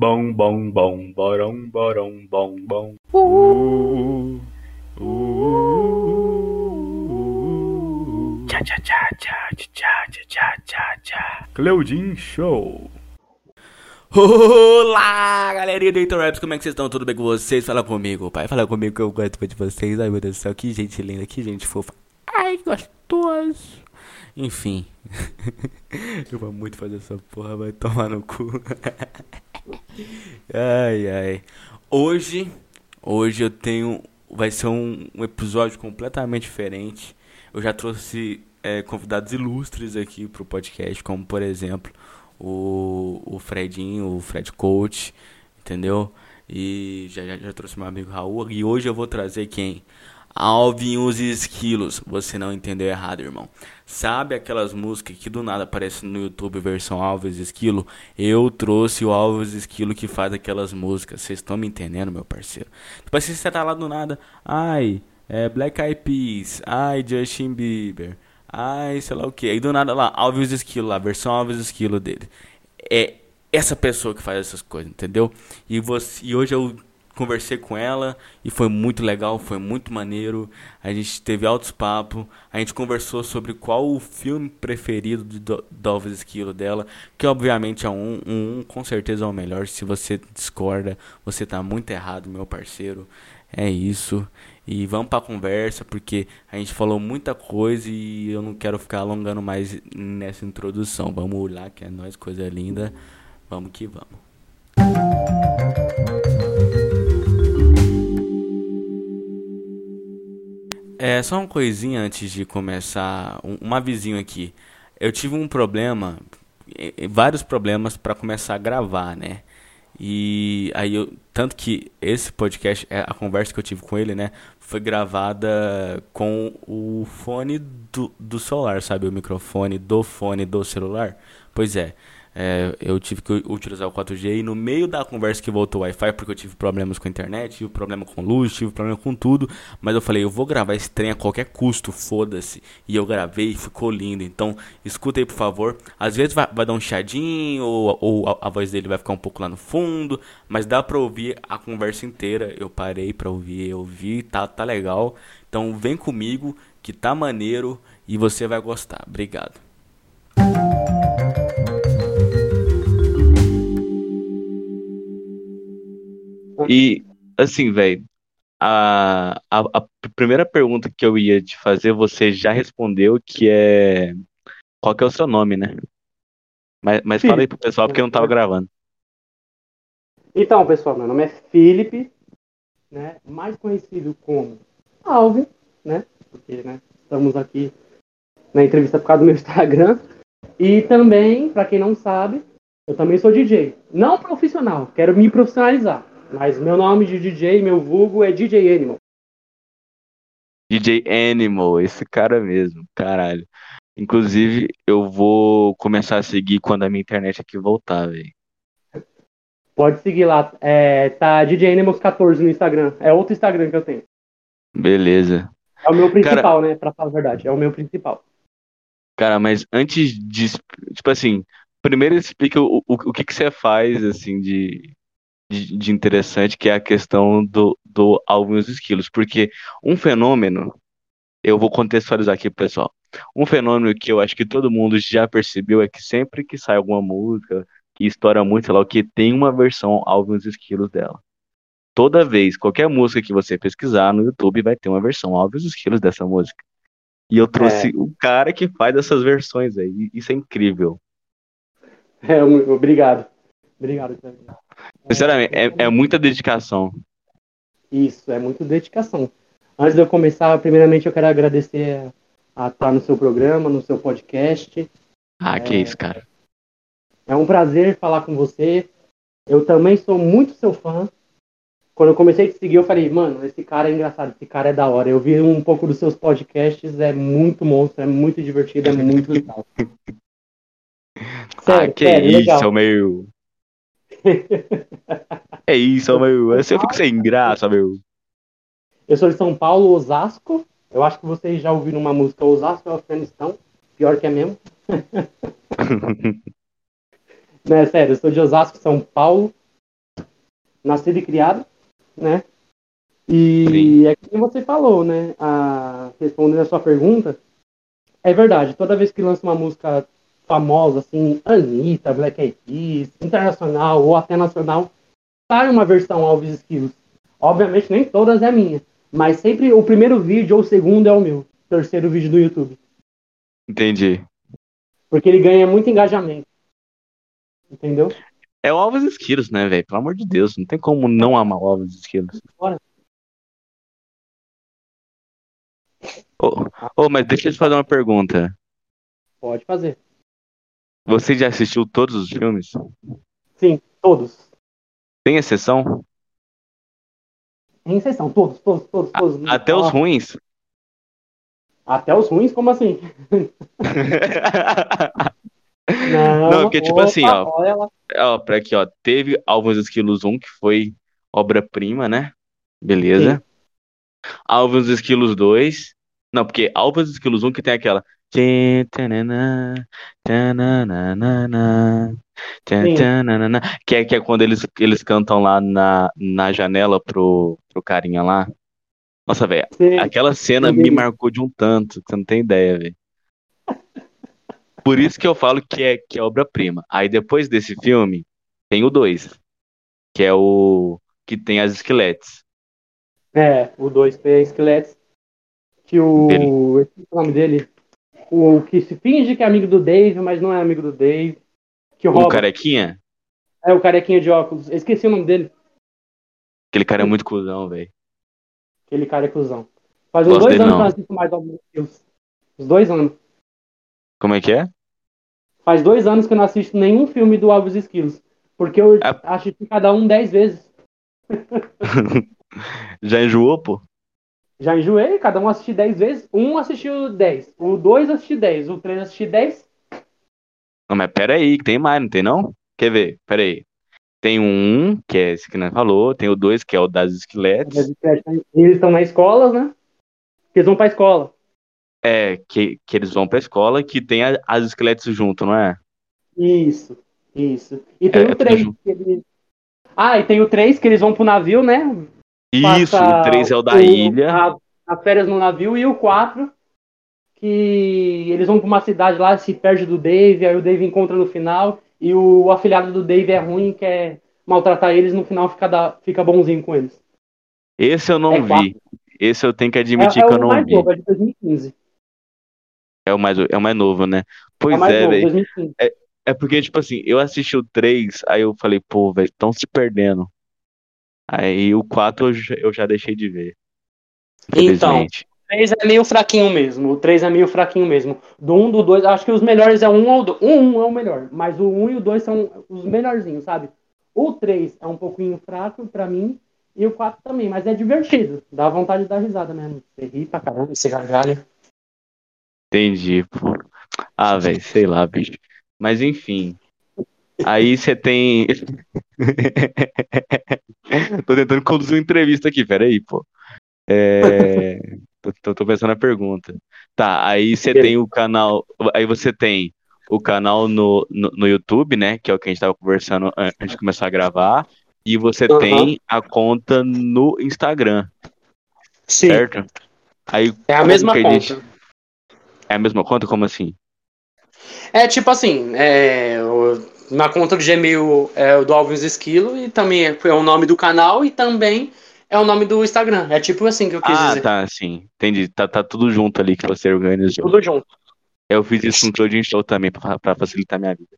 Bom, bom, bom, borão, borão, bom, bom. Uh, uh, uh, tchá, tchá, tchá, tchá, tchá, tchá, tchá, tchá. Cleudin Show. Olá, galerinha do Heitor Raps, como é que vocês estão? Tudo bem com vocês? Fala comigo, pai. Fala comigo que eu gosto de vocês. Ai, meu Deus do céu, que gente linda, que gente fofa. Ai, gostoso. Enfim. eu vou muito fazer essa porra, vai tomar no cu. ai, ai. Hoje, hoje eu tenho. Vai ser um, um episódio completamente diferente. Eu já trouxe é, convidados ilustres aqui pro podcast, como por exemplo o, o Fredinho, o Fred Coach, entendeu? E já, já, já trouxe meu amigo Raul. E hoje eu vou trazer quem? Alvin os esquilos. Você não entendeu errado, irmão. Sabe aquelas músicas que do nada aparecem no YouTube versão Alves Esquilo? Eu trouxe o Alves Esquilo que faz aquelas músicas. Vocês estão me entendendo, meu parceiro? Tipo assim, você tá lá do nada. Ai, é Black Eyed Peas. Ai, Justin Bieber. Ai, sei lá o que. Aí do nada lá, Alves Esquilo lá, versão Alves Esquilo dele. É essa pessoa que faz essas coisas, entendeu? E, você, e hoje eu conversei com ela e foi muito legal, foi muito maneiro. A gente teve altos papos, a gente conversou sobre qual o filme preferido do Dolphins Esquilo dela, que obviamente é um, um, com certeza é o melhor. Se você discorda, você tá muito errado, meu parceiro. É isso. E vamos pra conversa, porque a gente falou muita coisa e eu não quero ficar alongando mais nessa introdução. Vamos lá, que é nós, coisa linda. Vamos que vamos. É, só uma coisinha antes de começar, um, avisinho aqui. Eu tive um problema, vários problemas para começar a gravar, né? E aí eu, tanto que esse podcast, é a conversa que eu tive com ele, né, foi gravada com o fone do, do celular, sabe, o microfone do fone do celular. Pois é, é, eu tive que utilizar o 4G e no meio da conversa que voltou o Wi-Fi, porque eu tive problemas com a internet, tive problema com luz, tive problema com tudo, mas eu falei, eu vou gravar esse trem a qualquer custo, foda-se. E eu gravei e ficou lindo. Então, escuta aí, por favor. Às vezes vai, vai dar um chadinho, ou, ou a, a, voz dele vai ficar um pouco lá no fundo, mas dá pra ouvir a conversa inteira. Eu parei pra ouvir, eu ouvi, tá, tá legal. Então, vem comigo, que tá maneiro e você vai gostar. Obrigado. E, assim, velho, a, a, a, primeira pergunta que eu ia te fazer, você já respondeu, que é. Qual que é o seu nome, né? Mas, mas fala aí pro pessoal, porque eu não tava gravando. Então, pessoal, meu nome é Felipe, né? Mais conhecido como Alvin, né? Porque, né? Estamos aqui na entrevista por causa do meu Instagram. E também, para quem não sabe, eu também sou DJ. Não profissional, quero me profissionalizar. Mas meu nome de DJ, meu vulgo é DJ Animal. DJ Animal, esse cara mesmo, caralho. Inclusive, eu vou começar a seguir quando a minha internet aqui voltar, velho. Pode seguir lá. É, tá DJ Animals 14 no Instagram. É outro Instagram que eu tenho. Beleza. É o meu principal, cara... né? Pra falar a verdade. É o meu principal. Cara, mas antes de. Tipo assim, primeiro explica o, o, o que, que você faz, assim, de, de, de interessante, que é a questão do, do alvo e os esquilos. Porque um fenômeno, eu vou contextualizar aqui pro pessoal. Um fenômeno que eu acho que todo mundo já percebeu é que sempre que sai alguma música que estoura muito, sei lá o que, tem uma versão alvo e os esquilos dela. Toda vez, qualquer música que você pesquisar no YouTube vai ter uma versão alvo e os esquilos dessa música. E eu trouxe é. o cara que faz essas versões aí. Isso é incrível. É, obrigado. Obrigado, Sinceramente, é, é muita dedicação. Isso, é muita dedicação. Antes de eu começar, primeiramente eu quero agradecer a estar no seu programa, no seu podcast. Ah, é, que isso, cara. É um prazer falar com você. Eu também sou muito seu fã. Quando eu comecei a te seguir, eu falei, mano, esse cara é engraçado, esse cara é da hora. Eu vi um pouco dos seus podcasts, é muito monstro, é muito divertido, é muito legal. Sério, ah, que sério, isso, legal. meu é isso, meu. Assim eu fico sem graça, meu. Eu sou de São Paulo, Osasco. Eu acho que vocês já ouviram uma música Osasco é Afeganistão. Pior que é mesmo. Não, é sério, eu sou de Osasco, São Paulo. nascido e criado, né? E Sim. é como você falou, né? A, respondendo a sua pergunta, é verdade. Toda vez que lança uma música famosa, assim, Anitta, Black Eyed Peas, internacional ou até nacional, sai uma versão Alves Esquilos. Obviamente nem todas é minha, mas sempre o primeiro vídeo ou o segundo é o meu, terceiro vídeo do YouTube, Entendi. porque ele ganha muito engajamento. Entendeu? É o Alves Esquilos, né, velho? Pelo amor de Deus, não tem como não amar o Alves Esquilos. Bora. Ô, ô, mas deixa eu te fazer uma pergunta. Pode fazer. Você já assistiu todos os filmes? Sim, todos. Tem exceção? Em exceção, todos, todos, todos, todos. Até os ruins? Até os ruins, como assim? Não, Não, porque, tipo opa, assim, ó. olha lá. ó, pra aqui, ó. Teve Alves Esquilos 1, que foi obra-prima, né? Beleza. Alves Esquilos 2. Não, porque Alves Esquilos 1 que tem aquela. Que é, que é quando eles, eles cantam lá na, na janela pro, pro carinha lá. Nossa, velho, aquela cena me marcou de um tanto, que você não tem ideia, velho. Por isso que eu falo que é, que é obra-prima. Aí depois desse filme, tem o 2, que é o que tem as esqueletes. É, o 2 é Esqueletos. Que o. Esqueci o nome dele. O que se finge que é amigo do Dave, mas não é amigo do Dave. Que O rouba. carequinha, É o carequinha de óculos. Eu Esqueci o nome dele. aquele cara é muito cuzão, velho. Aquele cara é cuzão. Faz uns Gosto dois anos não. que eu não assisto mais Alves Skills. Uns dois anos. Como é que é? Faz dois anos que eu não assisto nenhum filme do Alves Skills. Porque eu É. assisti cada um dez vezes. Já enjoou, pô? Já enjoei, cada um assisti 10 vezes. Um assistiu 10. O 2 assisti 10. O 3 assisti 10. Não, mas pera aí, que tem mais, não tem não? Quer ver? Pera aí. Tem um, que é esse que nós falou, tem o dois, que é o das esqueletes. Eles estão na escola, né? Eles vão pra escola. É, que, que eles vão pra escola, que tem a- as esqueletes junto, não é? Isso, isso. E tem É, é o tudo 3. junto. Que eles... Ah, e tem o 3 que eles vão pro navio, né? Isso, o três é o da ilha. a- As férias no navio. E o 4, que eles vão pra uma cidade lá, se perde do Dave, aí o Dave encontra no final. E o afilhado do Dave é ruim, quer maltratar eles, no final fica, da... fica bonzinho com eles. Esse eu não É vi. Esse eu tenho que É, admitir é que eu o não mais vi. novo, é de 2015. É o mais, é o mais novo, né? É Pois o mais é, novo, velho. 2015. É porque, tipo assim, eu assisti o 3, aí eu falei, pô, velho, estão se perdendo. Aí o 4 eu já, eu já deixei de ver. Então. O 3 é meio fraquinho mesmo. O 3 é meio fraquinho mesmo. Do 1, do 2, acho que os melhores é o 1 ou o 2. O 1 é o melhor, mas o 1 e o 2 são os melhorzinhos, sabe? O 3 é um pouquinho fraco pra mim. E o 4 também, mas é divertido. Dá vontade de dar risada mesmo. Você ri pra caramba, você gargalha. Entendi, pô. Ah, velho, sei lá, bicho. Mas enfim. Aí você tem. Tô tentando conduzir uma entrevista aqui, peraí, pô. É... Tô, tô- pensando na pergunta. Tá, aí você tem o canal. Aí você tem o canal no, no, no YouTube, né? Que é o que a gente tava conversando an- antes de começar a gravar. E você Aham. tem a conta no Instagram, Sim. certo? Aí, É a mesma conta. gente- É a mesma conta? Como assim? É tipo assim, é, na conta do Gmail é o do Alves Esquilo e também é, é o nome do canal e também é o nome do Instagram. É tipo assim que eu quis Ah, dizer. tá, sim. Entendi. Tá, tá tudo junto ali que você organizou. Tudo junto. Eu fiz isso no Clouding Show também, pra, pra facilitar minha vida.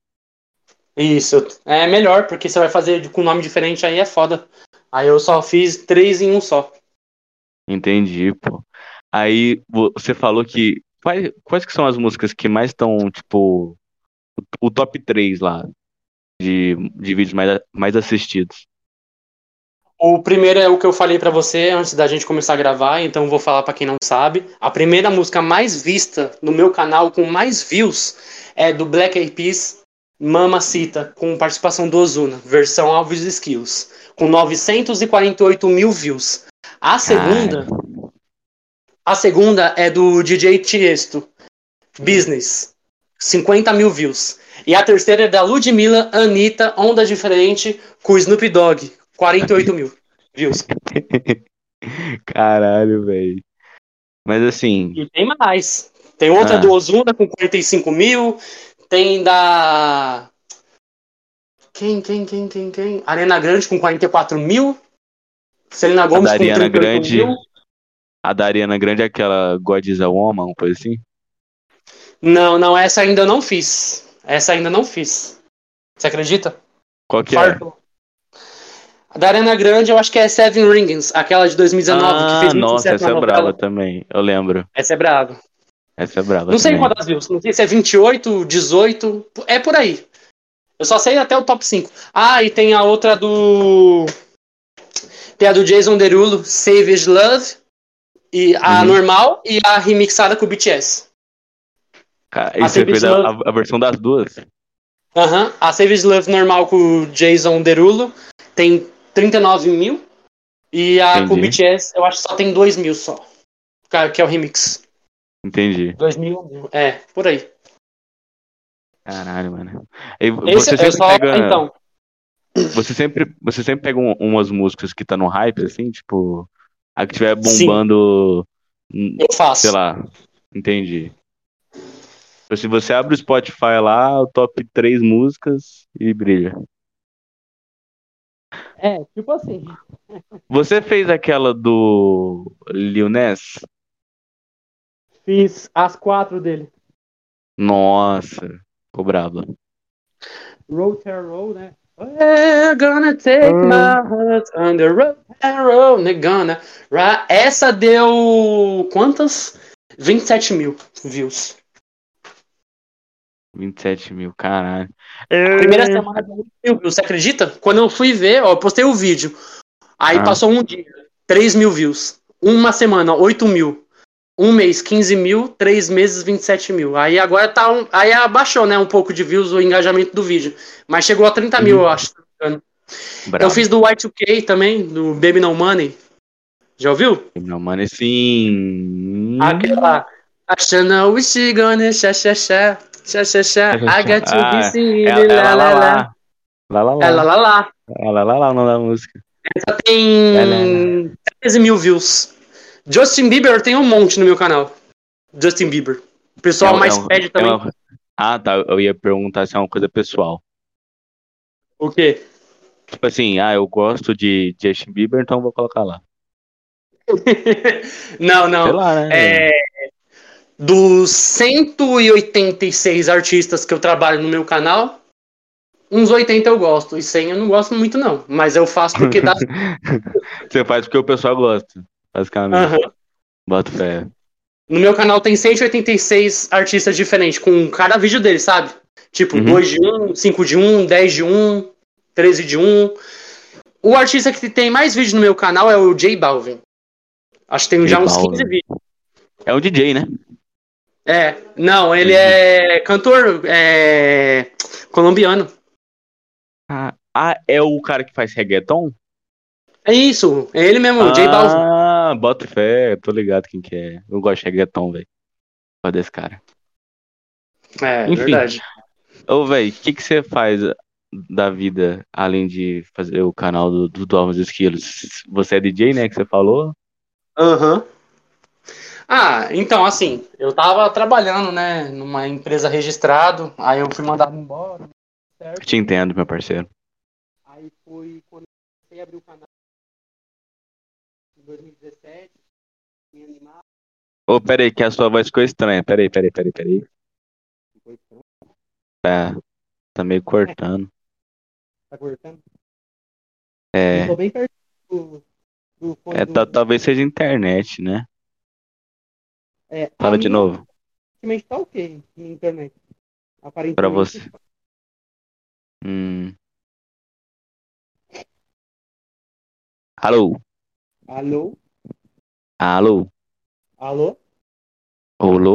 Isso. É melhor, porque você vai fazer com nome diferente aí é foda. Aí eu só fiz três em um só. Entendi, pô. Aí vo- você falou que. Quais, quais que são as músicas que mais estão, tipo, o, o top 3 lá de, de vídeos mais, mais assistidos? O primeiro é o que eu falei pra você antes da gente começar a gravar, então vou falar pra quem não sabe. A primeira música mais vista no meu canal, com mais views, é do Black Eyed Peas, Mamacita, com participação do Ozuna, versão Alves Skills, com 948 mil views. A segunda, a segunda é do DJ Tiesto, Business, 50 mil views. E a terceira é da Ludmilla, Anitta, Onda Diferente, com o Snoop Dogg, 48 mil views. Caralho, velho. Mas assim. E tem mais. Tem outra Ah. do Ozuna com 45 mil. Tem da. Quem, quem, quem, quem, quem? Arena Grande com 44 mil. Selena Gomes da com Ariana 38 Grande. mil. A da Ariana Grande é aquela God is a Woman, uma coisa assim? Não, não, essa ainda não fiz. Essa ainda não fiz. Você acredita? Qual que é? Farto. A da Arena Grande eu acho que é Seven Rings, aquela de 2019 que Ah, fez muito nossa, essa é brava também. Eu lembro. Essa é brava. Essa é brava Não sei também. quantas views. Não sei se é 28, 18. É por aí. Eu só sei até o top 5. Ah, e tem a outra do. Tem a do Jason Derulo, Savage Love. E a Uhum. normal e a remixada com o BTS. Cara, A e você fez a, a- versão das duas? Aham. A Savage Love normal com o Jason Derulo tem 39 mil. E a com o Entendi. BTS, eu acho que só tem 2 mil só. Cara, Que é o remix. Entendi. 2 mil. É, por aí. Caralho, mano. E Esse você é sempre só. pega. Então. Você sempre, você sempre pega um- umas músicas que tá no hype, assim, tipo. A que tiver Sim. bombando. hum, Eu faço. Sei lá. Entendi. Tipo, Se você abre o Spotify lá, o top 3 músicas e brilha. É, tipo assim. Você fez aquela do Lil Nas? Fiz as quatro dele. Nossa, ficou braba. Road and Roll, né? We're gonna take my heart on the road and roll, né? Gonna. Essa deu quantas? 27 mil views. 27 mil, caralho. Primeira semana deu 8 mil views, você acredita? Quando eu fui ver, ó, eu postei o vídeo. Aí Ah. passou um dia, 3 mil views. Uma semana, 8 mil. Um mês, 15 mil. Três meses, 27 mil. Aí agora tá um. Aí abaixou, né? Um pouco de views o engajamento do vídeo. Mas chegou a 30 mil, eu acho. Brabo. Eu fiz do Y2K também, do Baby No Money. Já ouviu? Meu mano, sim. Aquela. Achando a wish gonna xa xa xa. Xa xa xa. I got to be seen. Ela, lá, lá, lá, lá. lá, lá, lá, lá lá. Ela, lá, lá, o nome da música. Essa tem 13 mil views. Justin Bieber tem um monte no meu canal. Justin Bieber. O pessoal É mais é pede é também. uma- Ah, tá. Eu ia perguntar se é uma coisa pessoal. O quê? Tipo assim, ah, eu gosto de Justin Bieber, então vou colocar lá. não, não. lá, né? É, dos 186 artistas que eu trabalho no meu canal, uns 80 eu gosto. E 100 eu não gosto muito, não. Mas eu faço porque dá. Você faz porque o pessoal gosta, basicamente. Aham. Bota fé. No meu canal tem 186 artistas diferentes, com cada vídeo dele, sabe? Tipo, Uhum. 2 de 1, 5 de 1, 10 de 1, 13 de 1. O artista que tem mais vídeo no meu canal é o J Balvin. Acho que tem J já uns Balvin. 15 vídeos. É um DJ, né? É, não, ele é cantor é, colombiano. Ah, ah, é o cara que faz reggaeton? É isso, é ele mesmo, o J Balvin. Ah, bota fé, tô ligado quem que é. Eu gosto de reggaeton, velho. Gosto desse cara. É, Enfim. verdade. Ô, velho, o que que você faz da vida além de fazer o canal do, do Dormos Esquilos? Você é DJ, né, que você falou? Aham. Ah, então, assim, eu tava trabalhando, né, numa empresa registrada, aí eu fui mandado embora, certo? te entendo, meu parceiro. Aí foi quando eu comecei a abrir o canal em 2017, me animar. Ô, peraí, que a sua voz ficou estranha. Peraí, peraí, peraí, peraí. Tá, tá meio cortando. Tá cortando? É, Eu tô bem perto do, do é do- talvez seja internet, né? É, Fala de novo. Aparentemente tá ok na internet. Aparentemente. Pra você. Hum. Alô? Alô? Alô? Alô? Olô?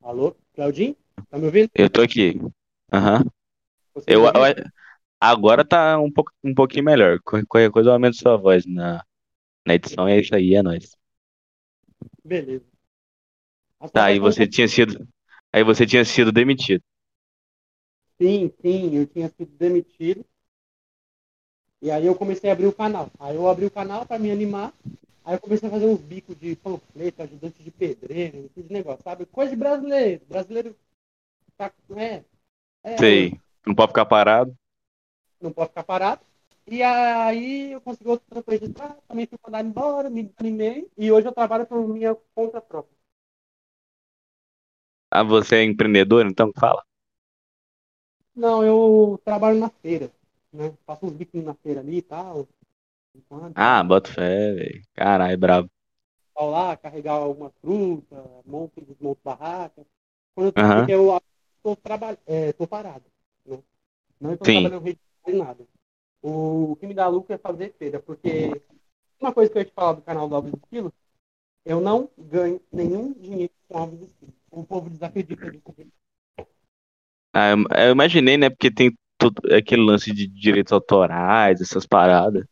Alô? Claudinho? Tá me ouvindo? Eu tô aqui. Aham. Você Eu, eu- agora tá um, pouco, um pouquinho melhor. Qual- Qualquer coisa eu aumento sua voz na, na edição. É isso aí, é nóis. Beleza. As Tá, você tinha sido. Aí você tinha sido demitido. Sim, sim, eu tinha sido demitido. E aí eu comecei a abrir o canal. Aí eu abri o canal para me animar. Aí eu comecei a fazer uns bicos de panfleto, ajudante de pedreiro, esses negócios, sabe? Coisa de brasileiro. Brasileiro tá, é, é, Sei. Não pode ficar parado. não pode ficar parado. E aí eu consegui outro trampo registrar, também fui mandado embora, me animei. E hoje eu trabalho por minha conta própria. Ah, você é empreendedor, então fala. Não, eu trabalho na feira, né? Faço uns biquinhos na feira ali e tal. Enquanto, Ah, bota fé, velho. Caralho, brabo. Vou lá, carregar alguma fruta, monto e desmonto barraca. Quando eu tô, porque eu tô, traba, é, tô parado, né? Não estou trabalhando em nada. O, que me dá lucro é fazer feira, porque uma coisa que eu ia te falar do canal do Alves Esquilo, eu não ganho nenhum dinheiro com Alves Esquilo. O povo desacredita disso. Ah, eu, eu imaginei, né? Porque tem todo aquele lance de direitos autorais, essas paradas.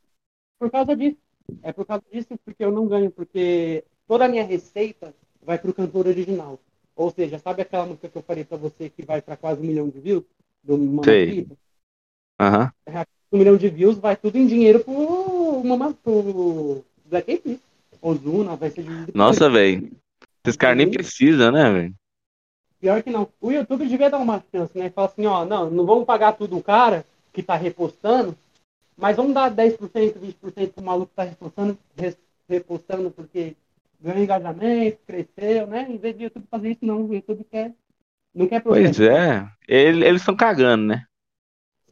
Por causa disso. É por causa disso porque eu não ganho, porque toda a minha receita vai pro cantor original. Ou seja, sabe aquela música que eu falei pra você que vai pra quase um milhão de views? Do Sei. Mamacita? Aham. Um milhão de views vai tudo em dinheiro pro, Mama, pro Black Eyed Peas. Ozuna vai ser. Nossa, velho. Esses caras nem precisam, né, velho? Pior que não. O YouTube devia dar uma chance, né? Falar assim, ó, não, não vamos pagar tudo o cara que tá repostando, mas vamos dar 10%, 20% pro maluco que tá repostando, repostando porque ganhou engajamento, cresceu, né? Em vez de YouTube fazer isso, não. O YouTube quer. Não quer Pois é. Ele- Eles estão cagando, né?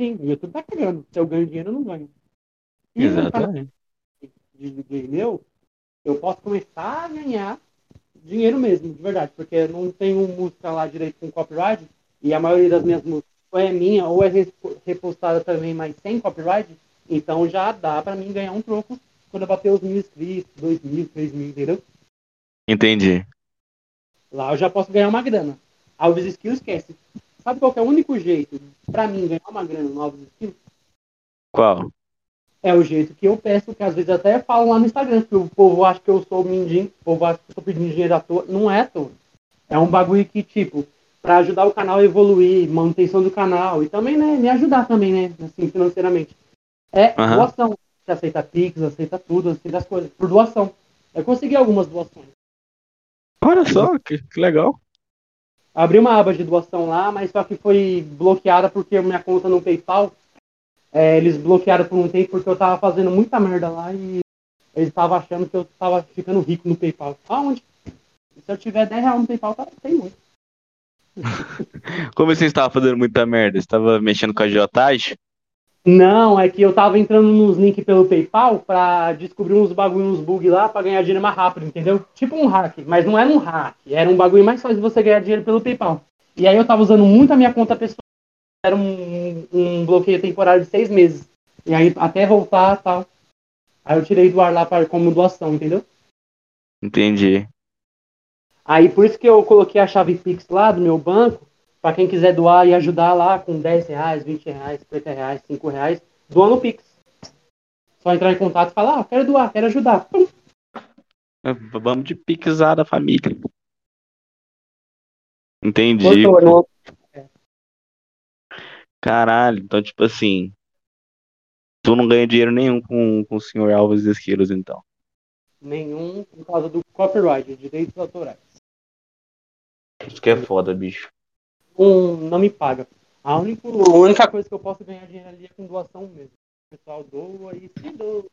Sim, o YouTube tá cagando. Se eu ganho dinheiro, eu não ganho. E canal Exatamente. de, de meu, eu posso começar a ganhar dinheiro mesmo, de verdade, porque eu não tenho música lá direito com copyright, e a maioria das minhas músicas ou é minha ou é repostada também, mas sem copyright, então já dá pra mim ganhar um troco quando eu bater os mil inscritos, dois mil, três mil, entendeu? Entendi. Lá eu já posso ganhar uma grana. Alves Skills esquece. Sabe qual que é o único jeito pra mim ganhar uma grana no Alves Skills? Qual? É o jeito que eu peço, que às vezes até falam lá no Instagram, que o povo acha que eu sou mendigo, o povo acha que eu tô pedindo dinheiro à toa. Não é à toa. É um bagulho que, tipo, pra ajudar o canal a evoluir, manutenção do canal, e também, né, me ajudar também, né, assim, financeiramente. É Aham. doação. Você aceita Pix, aceita tudo, aceita as coisas, por doação. Eu consegui algumas doações. Olha só, que, que legal. Abri uma aba de doação lá, mas só que foi bloqueada porque minha conta no PayPal, é, eles bloquearam por um tempo porque eu tava fazendo muita merda lá e eles estavam achando que eu tava ficando rico no PayPal. Aonde? Se eu tiver 10 reais no PayPal, tá, tem muito. Como você estava fazendo muita merda? Você estava mexendo com a agiotagem? Não, é que eu tava entrando nos links pelo PayPal pra descobrir uns bagulho, uns bug lá pra ganhar dinheiro mais rápido, entendeu? Tipo um hack, mas não era um hack, era um bagulho mais fácil de você ganhar dinheiro pelo PayPal. E aí eu tava usando muito a minha conta pessoal, era um, um bloqueio temporário de seis meses. E aí até voltar tal. Aí eu tirei do ar lá pra, como doação, entendeu? Entendi. Aí por isso que eu coloquei a chave Pix lá do meu banco, pra quem quiser doar e ajudar lá com 10 reais, 20 reais, 50 reais, 5 reais, doa no Pix. Só entrar em contato e falar, ah, quero doar, quero ajudar. Pum. É, Vamos de pixar da família. Entendi. Botou no- Caralho, então tipo assim, tu não ganha dinheiro nenhum com, com o senhor Alves Esquilos, então. Nenhum por causa do copyright, direitos autorais. Isso que é foda, bicho. Um, não me paga. A única, a única coisa que eu posso ganhar dinheiro ali é com doação mesmo. O pessoal doa e se doa.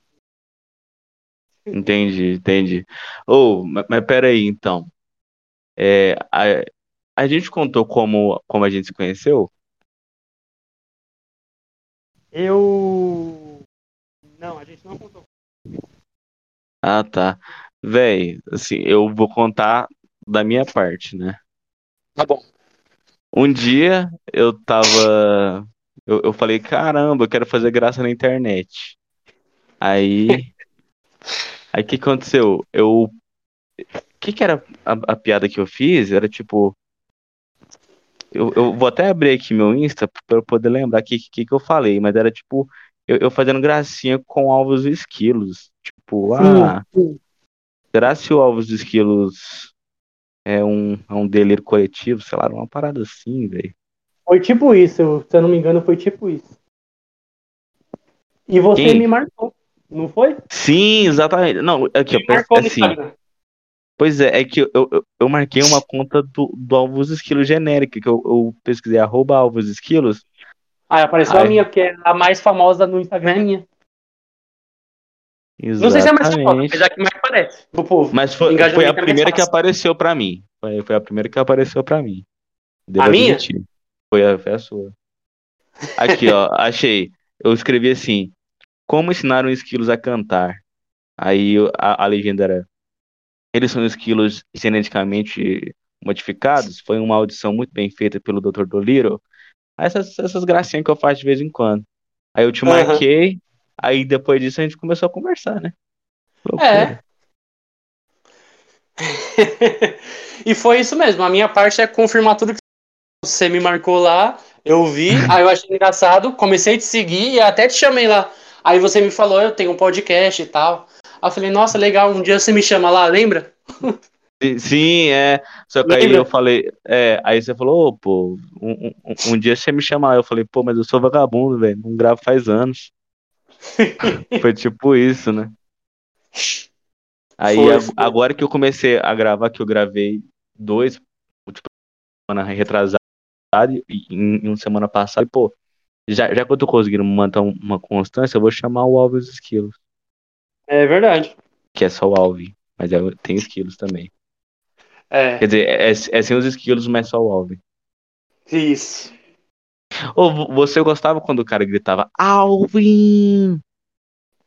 Entendi, entendi. Ô, mas, mas pera aí, então. É, a, a gente contou como, como a gente se conheceu? Eu. Não, a gente não contou. Ah, tá. Véi, assim, eu vou contar da minha parte, né? Tá bom. Um dia eu tava. Eu, eu falei, caramba, eu quero fazer graça na internet. Aí. Aí o que aconteceu? Eu. O que que era a, a piada que eu fiz? Era tipo. Eu, eu vou até abrir aqui meu Insta pra eu poder lembrar o que, que, que eu falei, mas era tipo. Eu, eu fazendo gracinha com alvos e esquilos. Tipo, ah. Sim, Será se o Alves dos Esquilos é um, é um delírio coletivo? Sei lá, uma parada assim, velho. Foi tipo isso, se eu não me engano, foi tipo isso. E você Quem? me marcou, não foi? Sim, exatamente. Não, aqui, ó, Me marcou no assim. Pois é, é que eu, eu, eu marquei uma conta do, do Alvos Esquilos genérica, que eu, eu pesquisei arroba Alvos Esquilos. Ah, apareceu a Ai. minha, que é a mais famosa no Instagram é minha. Não sei se é a mais famosa, Exatamente. mas é a que mais aparece do povo. Mas foi, foi a primeira que apareceu pra mim. Foi, foi a primeira que apareceu pra mim. Devo A minha? admitir. Foi a, foi a sua. Aqui, ó, achei. Eu escrevi assim: Como ensinar um esquilos a cantar? Aí a, a legenda era: Eles são esquilos geneticamente modificados. Foi uma audição muito bem feita pelo Dr. Aí Essas, essas gracinhas que eu faço de vez em quando. Aí eu te Aham. marquei. Aí depois disso a gente começou a conversar, né? É. e foi isso mesmo. A minha parte é confirmar tudo que você me marcou lá. Eu vi, aí eu achei engraçado, comecei a te seguir e até te chamei lá. Aí você me falou, eu tenho um podcast e tal. Aí eu falei, nossa, legal, um dia você me chama lá, lembra? Sim, é. Só que aí eu falei, é, aí você falou, ô, pô, um, um, um dia você me chama lá. Eu falei, pô, mas eu sou vagabundo, velho, não gravo faz anos. Foi tipo isso, né? Aí Foi, foi. agora que eu comecei a gravar, que eu gravei dois, tipo, semana retrasada e em, uma semana passada, e, pô, já, já que eu tô conseguindo manter um- uma constância, eu vou chamar o Alves Esquilos, É verdade. que é só o Alves, mas é, tem esquilos também. É, Quer dizer, é, é sem os esquilos, mas só o Alves. isso. Vo- você gostava quando o cara gritava Alvin?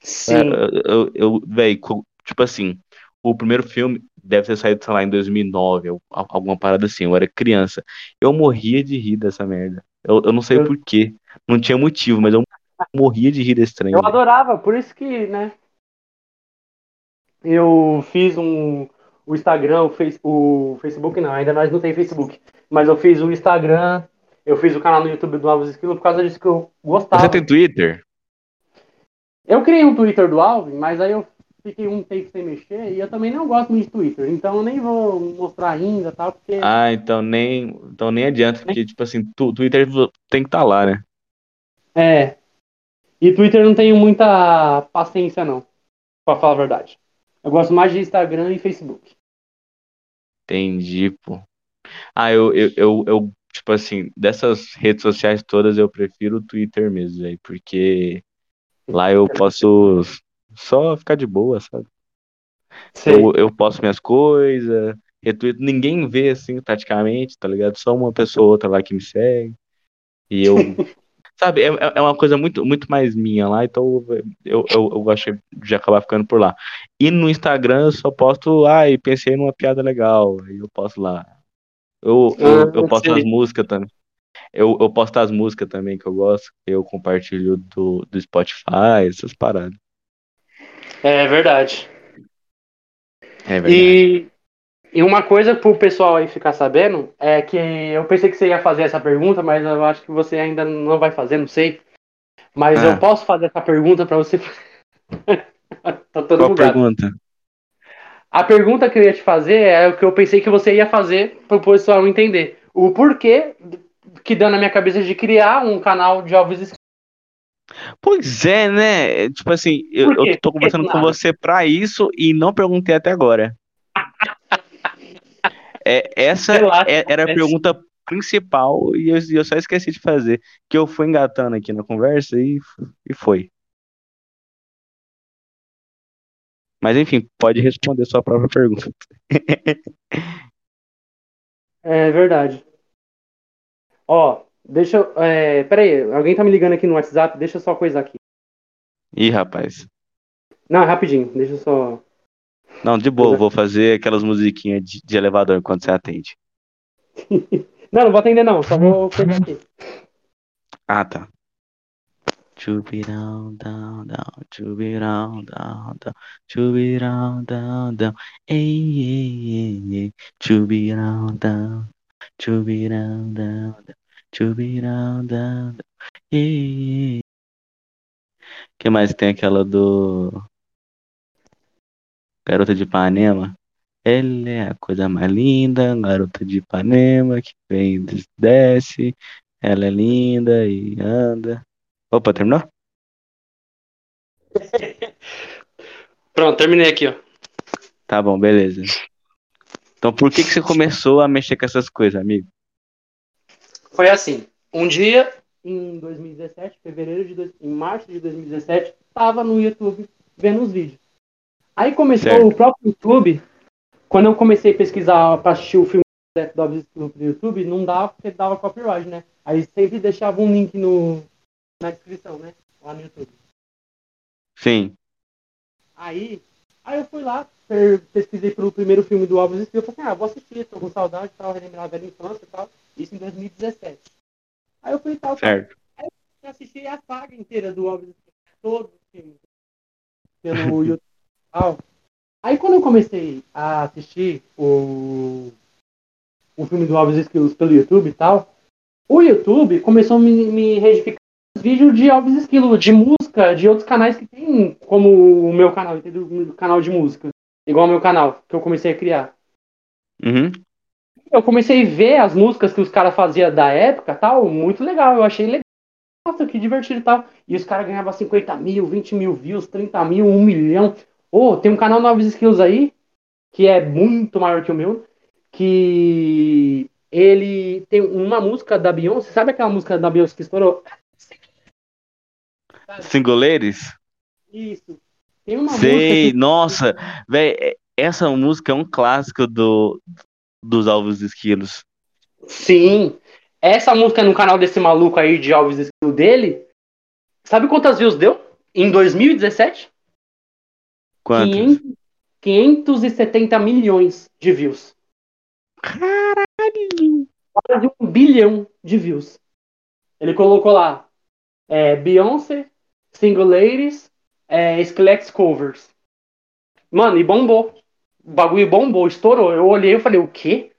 Sim. É, eu, eu, co- tipo assim, o primeiro filme deve ter saído, sei lá, em 2009, ou al- alguma parada assim, eu era criança. Eu morria de rir dessa merda. Eu, eu não sei Eu- por quê, não tinha motivo, mas eu morria de rir desse trem. Eu adorava, por isso que, né? Eu fiz um o Instagram, o, face, o Facebook não, ainda nós não tem Facebook, mas eu fiz o Instagram, eu fiz o canal no YouTube do Alves Esquilo por causa disso que eu gostava. Você tem Twitter? Eu criei um Twitter do Alves, mas aí eu fiquei um tempo sem mexer e eu também não gosto muito de Twitter, então eu nem vou mostrar ainda, tal, porque Ah, então nem, então nem adianta, porque, tipo assim, tu, Twitter tem que estar lá, né? é. E Twitter não tenho muita paciência não, pra falar a verdade. Eu gosto mais de Instagram e Facebook. Entendi, pô. Ah, eu, eu, eu, eu, tipo assim, dessas redes sociais todas eu prefiro o Twitter mesmo, aí, porque lá eu posso só ficar de boa, sabe? Sei. Eu, eu posto minhas coisas, retweet, ninguém vê assim praticamente, tá ligado? Só uma pessoa ou outra lá que me segue. E eu, sabe, é, é uma coisa muito, muito mais minha lá, então eu, eu, eu gosto de acabar ficando por lá. E no Instagram eu só posto, ai, pensei numa piada legal, aí eu posto lá. Eu, eu, Ah, eu posto as músicas também. Eu, eu posto as músicas também que eu gosto, que eu compartilho do, do Spotify, essas paradas. É verdade. É verdade. E, e uma coisa pro pessoal aí ficar sabendo é que eu pensei que você ia fazer essa pergunta, mas eu acho que você ainda não vai fazer, não sei. Mas Ah. eu posso fazer essa pergunta pra você. tá todo Qual bugado. pergunta? A pergunta que eu ia te fazer é o que eu pensei que você ia fazer pro pessoal entender. O porquê que deu na minha cabeça de criar um canal de Esquilo. Pois é, né? Tipo assim, eu, eu tô conversando do com nada? você pra isso e não perguntei até agora. É, essa é- era a pergunta principal e eu, e eu só esqueci de fazer. Que eu fui engatando aqui na conversa e, e foi. Mas enfim, pode responder sua própria pergunta. É verdade. Ó, deixa eu. É, peraí, alguém tá me ligando aqui no WhatsApp, deixa eu só coisar aqui. Ih, rapaz. Não, rapidinho, deixa eu só. Não, de boa, vou fazer aquelas musiquinhas de, de elevador enquanto você atende. Não, não vou atender não, só vou pegar aqui. Ah, tá. Be down, down, be down, down, be down, down, ei, ei, ei, ei, be down, down, down, down, to be down, down, ei. que mais tem aquela do Garota de Ipanema? Ela é a coisa mais linda, garota de Ipanema, que vem e desce, ela é linda e anda. Opa, terminou? Pronto, terminei aqui, ó. Tá bom, beleza. Então por que, que você começou a mexer com essas coisas, amigo? Foi assim. Um dia, em 2017, fevereiro de dois- em março de 2017, tava no YouTube vendo os vídeos. Aí começou Certo. o próprio YouTube. Quando eu comecei a pesquisar pra assistir o filme do Obvious Skills no YouTube, não dava porque dava copyright, né? Aí sempre deixava um link no, na descrição, né? Lá no YouTube. Sim. Aí, aí eu fui lá, pesquisei pelo primeiro filme do Alves Skills, falei assim, ah, vou assistir, tô com saudade e tal, relembrar a velha infância e tal. Isso em 2017. Aí eu fui tal, Certo. eu assisti a saga inteira do Alves Skills, todos os filmes, pelo YouTube. Aí quando eu comecei a assistir o, o filme do Alves Skills pelo YouTube e tal, o YouTube começou a me, me retificar os vídeos de Alves Esquilo, de música, de outros canais que tem, como o meu canal, entendeu? O canal de música. Igual o meu canal, que eu comecei a criar. Uhum. Eu comecei a ver as músicas que os caras faziam da época tal, muito legal. Eu achei legal. Nossa, que divertido e tal. E os caras ganhavam 50 mil, 20 mil views, 30 mil, 1 milhão. Ô, tem um canal Novos Skills aí, que é muito maior que o meu, que ele tem uma música da Beyoncé. Sabe aquela música da Beyoncé que estourou? Singoleiros? Isso. Tem uma Sei, música que... nossa, velho, essa música é um clássico do, dos Alvos Esquilos. Sim. Essa música no canal desse maluco aí de Alves Esquilo dele, sabe quantas views deu? Em 2017? Quantos? 500, 570 milhões de views. Caralho! Quase um bilhão de views. Ele colocou lá é, Beyoncé, Single Ladies, é, Covers. Mano, e bombou. O bagulho bombou, estourou. Eu olhei e falei, o quê?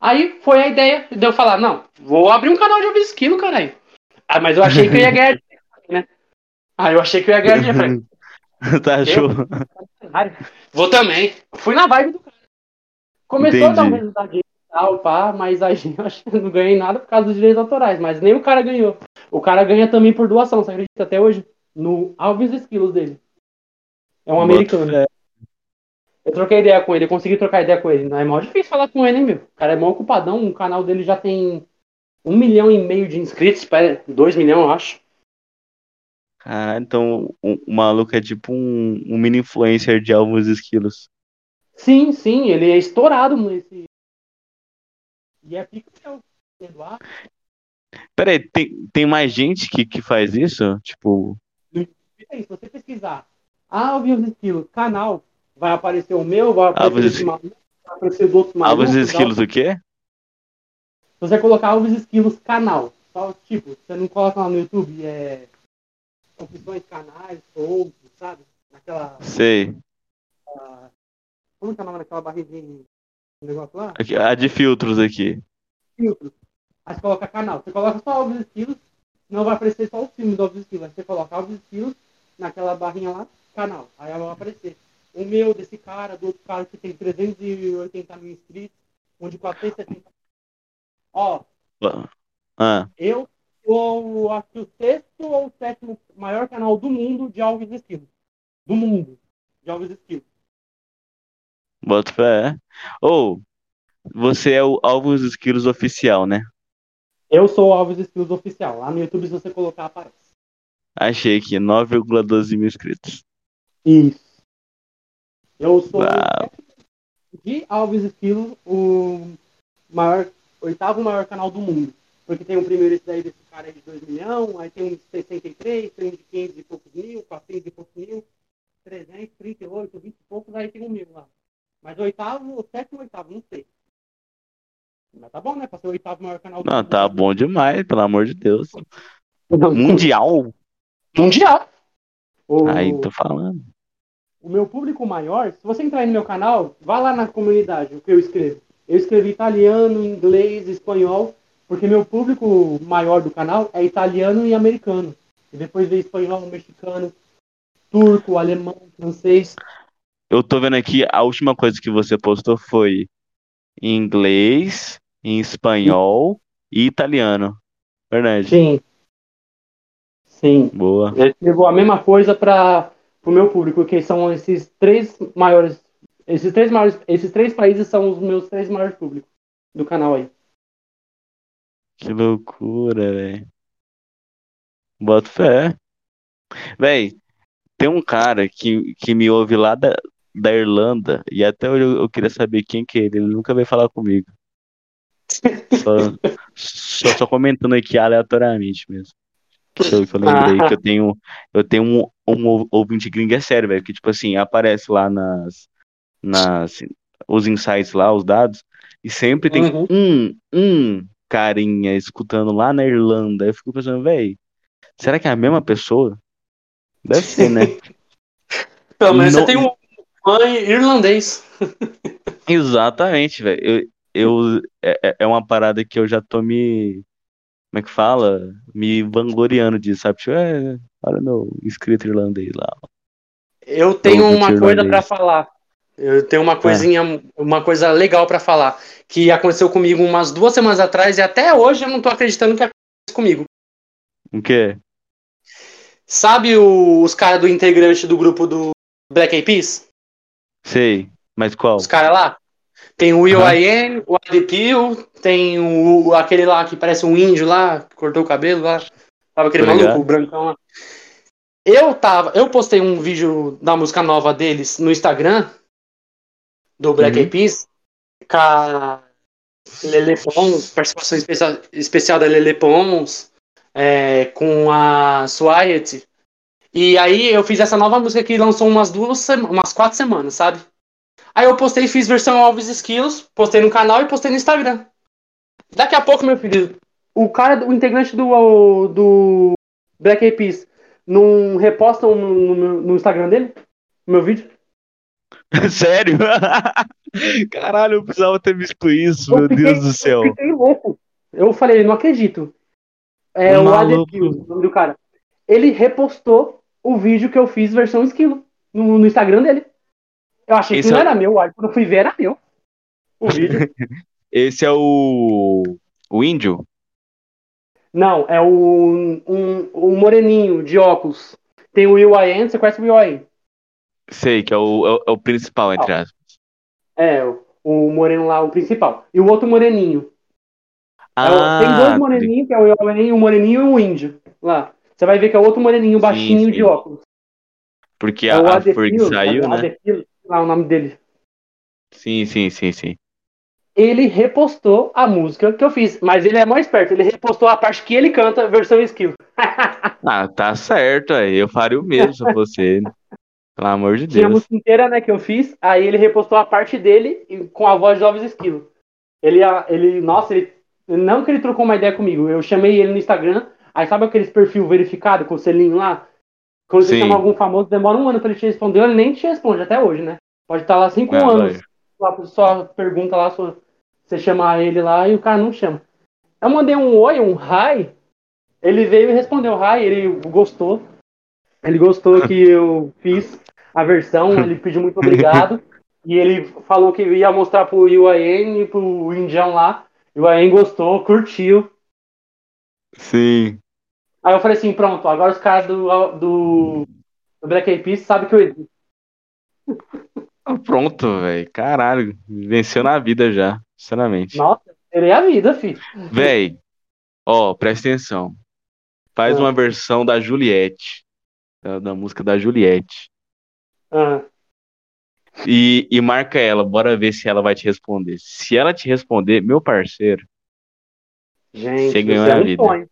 Aí foi a ideia de eu falar, não, vou abrir um canal de ouvir esquilo, caralho. Ah, mas eu achei que eu ia ganhar dinheiro, né? Aí eu achei que eu ia ganhar dinheiro. Falei, tá show. Vou também. Fui na vibe do cara. Começou a dar um Entendi. resultadinho e tal, pá, mas aí eu acho que não ganhei nada por causa dos direitos autorais. Mas nem o cara ganhou. O cara ganha também por doação, você acredita até hoje? No Alves Esquilos dele. É um Boto americano. fé. Eu troquei ideia com ele, eu consegui trocar ideia com ele. Não é mó difícil falar com ele, hein, meu? O cara é mó ocupadão, o canal dele já tem um milhão e meio de inscritos, dois milhões, eu acho. Caralho, então o, o maluco é tipo um, um mini influencer de Alvos Esquilos. Sim, sim, ele é estourado nesse. E é meu. Eduardo. Pera aí, tem, tem mais gente que, que faz isso? Tipo, se você pesquisar Alves Esquilos, canal, vai aparecer o meu, vai aparecer Alves desse maluco, vai aparecer do outro maluco. Alvos tal. Esquilos o quê? Se você colocar Alves Esquilos canal, só tipo, você não coloca lá no YouTube, é. Opções canais, outros, sabe? Naquela. Sei. Como que é o nome daquela barriguinha? Negócio lá? Aqui, a de filtros aqui. filtro. Aí você coloca canal. Você coloca só Alves Estilos, não vai aparecer só o filme do Alves Estilos. Aí você coloca Alves Estilos naquela barrinha lá, canal. Aí vai aparecer. O meu, desse cara, do outro cara que tem 380 mil inscritos, um de 470. Ó, Ah, eu sou, acho que o sexto ou o sétimo maior canal do mundo de Alves Estilos. Do mundo, de Alves Estilos. bota fé. Ou, você é o Alvos Esquilos oficial, né? Eu sou o Alves Estilos oficial. Lá no YouTube, se você colocar, aparece. Achei aqui, 9,12 mil inscritos. Isso. Eu sou Uau. de Alves Esquilo, o maior, oitavo maior canal do mundo. Porque tem o primeiro esse daí desse cara aí de 2 milhões, aí tem um de 63, tem um de 500 e poucos mil, 400 e poucos mil, 338, 20 e poucos, aí tem um mil lá. Mas oitavo, o sétimo oitavo, não sei. Mas tá bom, né? Pra ser o oitavo maior canal do Não, mundo. tá bom demais, pelo amor de Deus. Mundial? Mundial. O, Aí, tô falando. O meu público maior, se você entrar aí no meu canal, vá lá na comunidade, o que eu escrevo. Eu escrevi italiano, inglês, espanhol, porque meu público maior do canal é italiano e americano. E depois vem espanhol, mexicano, turco, alemão, francês. Eu tô vendo aqui, a última coisa que você postou foi em inglês, em espanhol e italiano. Verdade. Sim. Sim. Boa. Eu escrevo a mesma coisa para pro meu público, que são esses três maiores. Esses três maiores. Esses três países são os meus três maiores públicos do canal aí. Que loucura, velho. Boto fé. Véi, tem um cara que, que me ouve lá da, da Irlanda e até hoje eu, eu queria saber quem que é ele. Ele nunca veio falar comigo. Só, só, só comentando aqui aleatoriamente mesmo. Que eu, que eu lembrei que eu tenho, eu tenho um, um ouvinte gringo, é sério, velho, que tipo assim, aparece lá nas, nas, os insights lá, os dados, e sempre tem Uhum. um, um carinha escutando lá na Irlanda. Eu fico pensando, velho, será que é a mesma pessoa? Deve ser, né? Pelo menos Não- você tem um fã irlandês. Exatamente, velho. Eu, eu, é, é- é uma parada que eu já tô me. Como é que fala? Me vangloriando disso, sabe? Tipo, é, olha meu inscrito irlandês lá. Eu tenho uma coisa pra falar. Eu tenho uma coisinha, uma coisa legal pra falar. Que aconteceu comigo umas duas semanas atrás e até hoje eu não tô acreditando que aconteceu comigo. O quê? Sabe o- os caras do integrante do grupo do Black Eyed Peas? Sei. Mas qual? Os caras lá? Tem o Am, o Adepil, tem o, aquele lá que parece um índio lá, que cortou o cabelo lá. Sabe aquele Tô maluco, o brancão lá. Eu tava, eu postei um vídeo da música nova deles no Instagram, do Black Uhum. Eyed Peas, com a Lele Pons, participação especial, especial da Lele Pons, é, com a Swiat. E aí eu fiz essa nova música que lançou umas duas, umas quatro semanas, sabe? Aí eu postei, fiz versão Alves Skills, postei no canal e postei no Instagram. Daqui a pouco, meu filho, o cara, o integrante do, do Black Eyed Peas, não reposta no, no, no- Instagram dele? No meu vídeo? Sério? Caralho, eu precisava ter visto isso, Eu meu fiquei- Deus do céu. Eu fiquei louco. Eu falei, não acredito. É o Maluco. Adepil, o nome do cara. Ele repostou o vídeo que eu fiz versão esquilo no, no Instagram dele. Eu achei Esse que não é- era meu, aí quando eu fui ver era meu. O vídeo. Esse é o. O índio? não, é o um, o moreninho de óculos. Tem o Will I você conhece o Will I? Sei, que é o, é o- é o principal, entre aspas. É, o, o moreno lá, o principal. E o outro moreninho. É o- tem dois Ah, moreninhos, que é o Am, o moreninho e o índio. Lá. Você vai ver que é outro moreninho baixinho sim. de óculos. porque É a, a Adepil, Ferg saiu, né? Adepil, lá o nome dele. Sim, sim, sim, sim. Ele repostou a música que eu fiz, mas ele é mais esperto, ele repostou a parte que ele canta, versão skill. Ah, tá certo, aí. Eu faria o mesmo se ele. Pelo amor de Tinha a Deus. música inteira, né, que eu fiz, aí ele repostou a parte dele e- com a voz de Alves Esquilo. Ele, a- ele, nossa, ele, não que ele trocou uma ideia comigo, eu chamei ele no Instagram, aí sabe aqueles perfil verificado com o selinho lá? Quando você Sim. chama algum famoso, demora um ano pra ele te responder, ele nem te responde até hoje, né? Pode estar lá cinco Ah, anos, lá, só pergunta lá, só, você chamar ele lá e o cara não chama. Eu mandei um oi, um hi, ele veio e respondeu hi, ele gostou. Ele gostou que eu fiz a versão, ele pediu muito obrigado. e ele falou que ia mostrar pro UAN e pro Indião lá. E o UAN gostou, curtiu. Sim. Aí eu falei assim, pronto, agora os caras do, do, do Black Eyed Peas sabem que eu existo. Pronto, velho. Caralho. Venceu na vida já. Sinceramente. Nossa, terei a vida, filho. Véi, ó, presta atenção. Faz Ah. uma versão da Juliette. Da, da música da Juliette. Ah, E, e marca ela, bora ver se ela vai te responder. Se ela te responder, meu parceiro, gente, Você ganhou é a vida. sonho.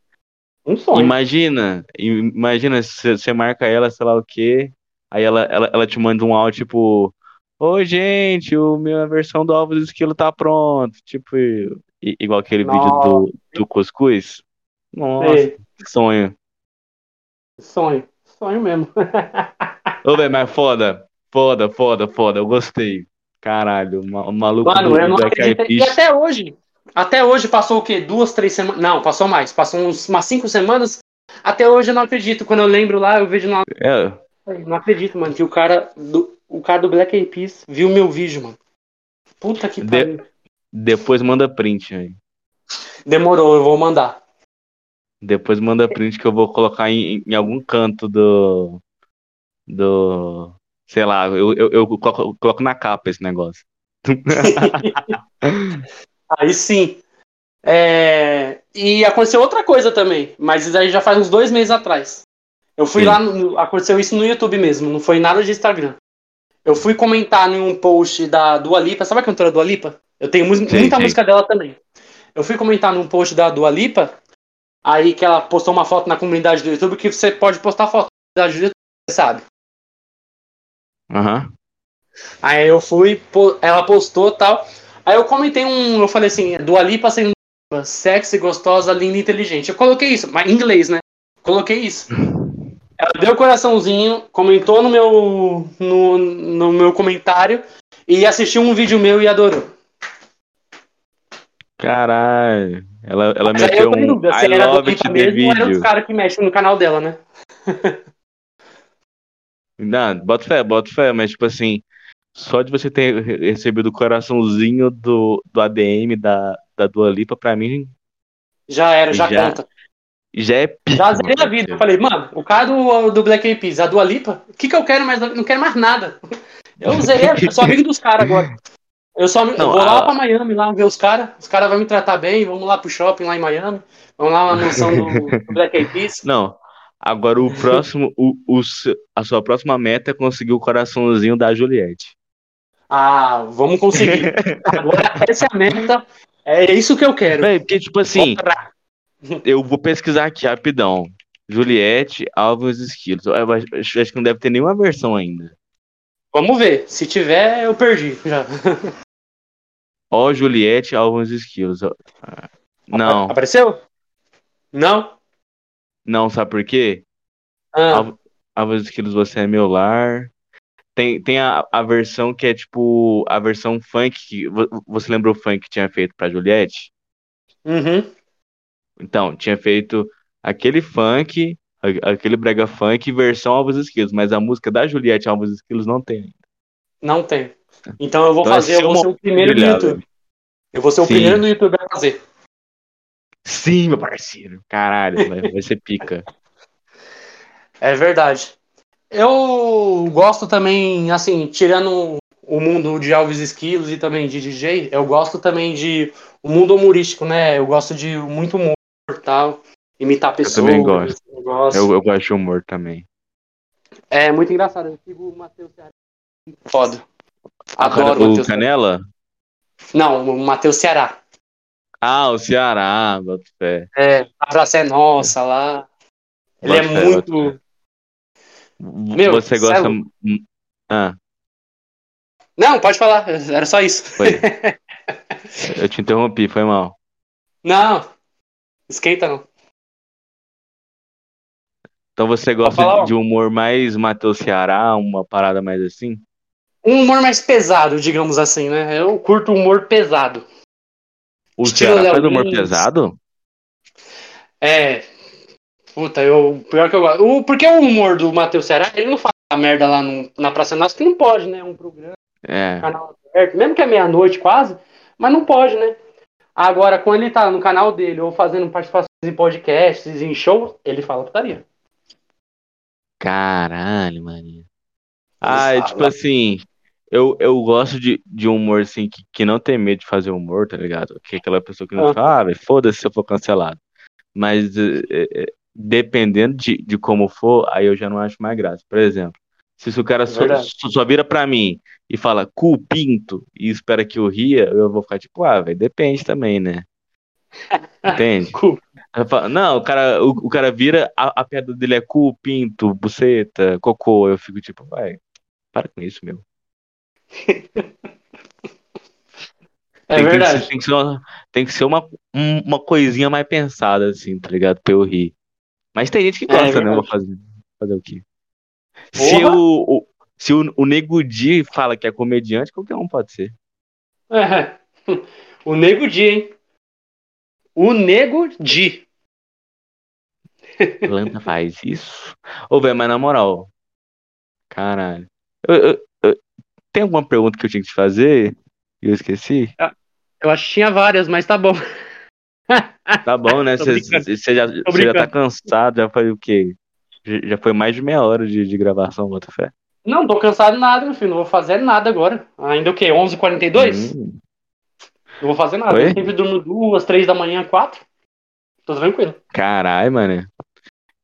Um sonho. imagina, imagina se você marca ela, sei lá o quê, aí ela, ela, ela te manda um áudio tipo, Oi, gente, o minha versão do Alves Esquilo tá pronto. Tipo, igual aquele vídeo do, do Cuscuz. Nossa, Sei, sonho. sonho. Sonho mesmo. Ô, velho, mas foda, foda, foda, foda, eu gostei. Caralho, o ma- o maluco Mano, do eu não acredito. E até hoje, até hoje passou o quê? Duas, três semanas? Não, passou mais. Passou uns, umas cinco semanas. Até hoje eu não acredito. Quando eu lembro lá, eu vejo. Não, É, não acredito, mano, que o cara do, o cara do Black Eyed Peas viu meu vídeo, mano. Puta que De- pariu. depois manda print, velho. Demorou, eu vou mandar. Depois manda print que eu vou colocar em, em algum canto do, do. Sei lá, eu, eu, eu coloco, eu coloco na capa esse negócio. Aí sim. É, E aconteceu outra coisa também, mas isso aí já faz uns dois meses atrás. Eu fui Sim. lá, no- aconteceu isso no YouTube mesmo, não foi nada de Instagram. Eu fui comentar em um post da Dua Lipa, sabe a cantora Dua Lipa? Eu tenho mu- Sim, muita sim. música dela também. Eu fui comentar num post da Dua Lipa, aí que ela postou uma foto na comunidade do YouTube que você pode postar foto na comunidade do YouTube, você sabe? Aham. Aí eu fui, ela postou tal. Aí eu comentei um, eu falei assim, Dua Lipa sendo sexy, gostosa, linda e inteligente. Eu coloquei isso, mas em inglês, né? Coloquei isso. Ela deu coraçãozinho, comentou no meu, no, no meu comentário e assistiu um vídeo meu e adorou. Caralho. Ela, ela Mas aí meteu um dúvida I era love it mesmo ou era caras que mexem no canal dela, né? Não, bota fé, bota fé, mas tipo assim, só de você ter re- recebido o coraçãozinho do, do ADM da, da Dua Lipa, pra mim, Já era, já, Já. conta. já é pica, Já zerei a vida. Eu falei, mano, o cara do, do Black Eyed Peas, a Dua Lipa, o que que eu quero mais? Não quero mais nada. Eu zerei, eu sou amigo dos caras agora. Eu só eu Não, vou lá a- pra Miami, lá ver os caras. Os caras vão me tratar bem, vamos lá pro shopping lá em Miami. Vamos lá na mansão do, do Black Eyed Peas. Não, agora o próximo, o, o, a sua próxima meta é conseguir o coraçãozinho da Juliette. Ah, vamos conseguir. Agora, essa é a meta. É isso que eu quero. Véi, porque tipo assim, eu vou pesquisar aqui rapidão. Juliette, Alves Esquilos. Eu acho, acho que não deve ter nenhuma versão ainda. Vamos ver. Se tiver, eu perdi já. Ó, Juliette, Alves Esquilos. Não, Apareceu? Não? não, sabe por quê? Ah, Al- Alves Esquilos, você é meu lar. Tem, tem a, a versão que é tipo a versão funk que vo- você lembrou o funk que tinha feito pra Juliette? uhum. Então, tinha feito aquele funk, aquele brega funk versão Alves Esquilos, mas a música da Juliette Alves Esquilos não tem. Não tem. Então eu vou Então, fazer, eu é vou uma ser o primeiro do. YouTube. Eu vou ser o Sim. primeiro do YouTube a fazer. Sim, meu parceiro. Caralho, vai, vai ser pica. É verdade. Eu gosto também, assim, tirando o mundo de Alves Esquilos e também de DJ, eu gosto também de o mundo humorístico, né? Eu gosto de muito humor e tal, imitar pessoas. também gosto. Eu gosto. Eu, eu gosto de humor também. É muito engraçado. Eu sigo o Matheus Ceará. Foda. Adoro o Matheus. Canela? Não, o Matheus Ceará. Ah, o Ceará, boto fé. É, a Praça é Nossa lá. Ele é Boto fé, muito. Meu, Você gosta. sério? Hum, Ah, Não, pode falar. Era só isso. foi. Eu te interrompi, foi mal. Não. Esquenta não. Então você gosta falar, de humor mais Matheus Ceará, uma parada mais assim? Um humor mais pesado, digamos assim, né? Eu curto humor pesado. O Estilo Ceará faz humor pesado? É. Puta, eu. Pior que eu gosto. O, porque o humor do Matheus Ceará, ele não fala merda lá no- na Praça Nossa, que não pode, né? É um programa, É. canal aberto, mesmo que é meia-noite quase, mas não pode, né? Agora, quando ele tá no canal dele ou fazendo participações em podcasts, em shows, ele fala putaria. Caralho, mano. Ah, é tipo assim, eu, eu gosto de, de humor assim que, que não tem medo de fazer humor, tá ligado? Que é aquela pessoa que não Ah. fala, ah, foda-se se eu for cancelado. Mas é, dependendo de, de como for, aí eu já não acho mais graça. Por exemplo, se o cara só, Verdade. só, só vira pra mim e fala cu pinto e espera que eu ria, eu vou ficar tipo, ah, velho, depende também, né? Entende? Cu. Falo, Não, o cara, o, o cara vira, a, a piada dele é cu, pinto, buceta, cocô. Eu fico tipo, vai, para com isso, meu. É tem, que verdade. ser, tem que ser, uma, tem que ser uma, um- uma coisinha mais pensada, assim, tá ligado? Pra eu rir. Mas tem gente que É gosta, né? verdade. Vou fazer, fazer o quê? Se, Porra. o, o, se o, o Nego Di fala que é comediante, qualquer um pode ser. É. O Nego Di, hein? O Nego Di. Lanta faz isso. Ô, velho, mas na moral, caralho. Eu- eu- eu- tem alguma pergunta que eu tinha que te fazer? E eu esqueci? Eu acho que tinha várias, mas tá bom. Tá bom, né? Você já, já tá cansado, já foi o quê? Já foi mais de meia hora de, de gravação, bota fé. Não, tô cansado nada, meu filho. Não vou fazer nada agora. Ainda o quê? 11h42? Hum, Não vou fazer nada. Oi? Eu sempre durmo duas, três da manhã, quatro. Tô tranquilo. Caralho, mano.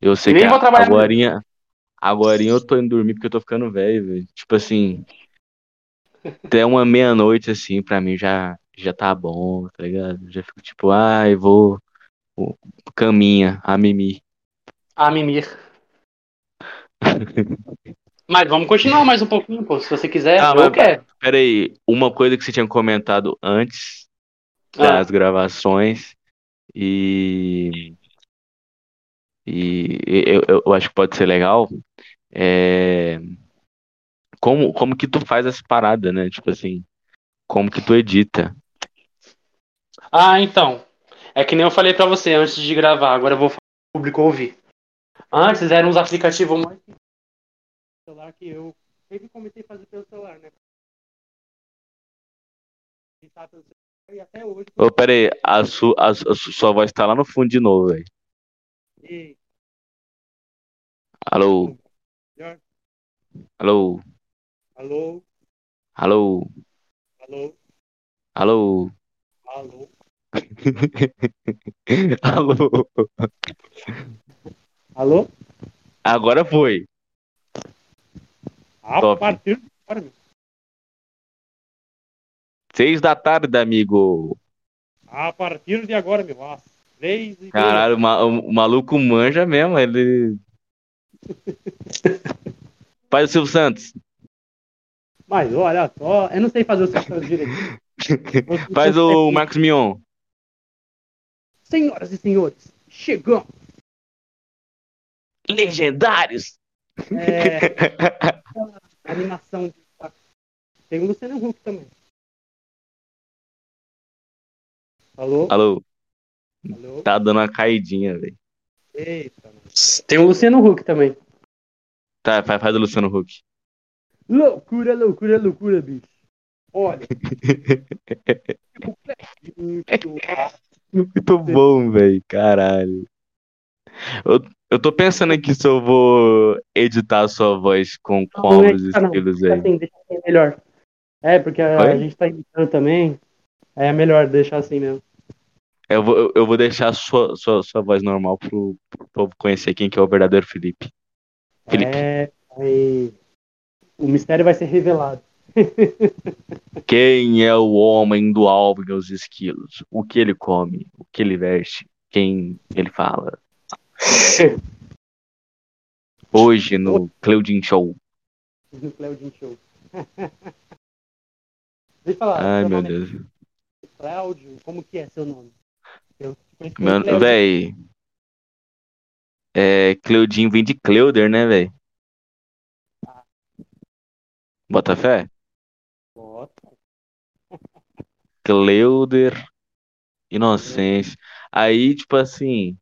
Eu sei Nem que vou trabalhar agorinha, agorinha eu tô indo dormir porque eu tô ficando velho, velho. Tipo assim, até uma meia-noite, assim, pra mim já, já tá bom, tá ligado? Já fico tipo, ai, vou, vou caminha, a mimir. Ah, mimir. Mas vamos continuar mais um pouquinho, pô. Se você quiser, Ah, eu quero. Pera aí, uma coisa que você tinha comentado antes Ah. das gravações e, e eu, eu- eu acho que pode ser legal é como, como que tu faz essa parada, né? Tipo assim, como que tu edita. Ah, então. É que nem eu falei pra você antes de gravar, agora eu vou falar pro público ouvir. Antes eram uns aplicativos mais celular que eu sempre comecei a fazer pelo celular, né? E até hoje. Ô, pera aí, a, su, a, a su- sua voz tá lá no fundo de novo, velho. E- Alô, Melhor. alô, Alô, alô, alô, alô, alô. alô. Alô? Agora foi. A Top. partir de agora. Seis da tarde, amigo. A partir de agora, meu. Às três e Caralho, o, o maluco manja mesmo, ele. Faz o Silvio Santos. Mas olha só, eu não sei fazer o seu direito. Faz o Marcos Mion. Senhoras e senhores, chegamos. Legendários. É, animação. Tem o Luciano Huck também. Alô? Alô, Alô? tá dando uma caidinha, velho. Eita, mano. Tem o Luciano Huck também. Tá, faz, faz o Luciano Huck. Loucura, loucura, loucura, bicho. Olha. Muito bom, velho. Caralho. Eu, eu tô pensando aqui se eu vou editar a sua voz com Não, qual não os editar, não. estilos aí. assim, deixa assim melhor. É, porque a, a gente tá imitando também. É melhor deixar assim mesmo. Eu vou, eu vou deixar a sua, sua, sua voz normal pro, pro povo conhecer quem que é o verdadeiro Felipe. Felipe. É, aí, o mistério vai ser revelado. Quem é o homem do alvo e os esquilos? O que ele come? O que ele veste? Quem ele fala? Hoje no Cleudin Show. no Cleudin Show. Deixa eu falar. Ai, meu Deus. é Cláudio, como que é seu nome? Eu véi. É, Cleudin vem de Cleuder, né, véi? Bota fé? Cleuder Inocência. Aí, tipo assim.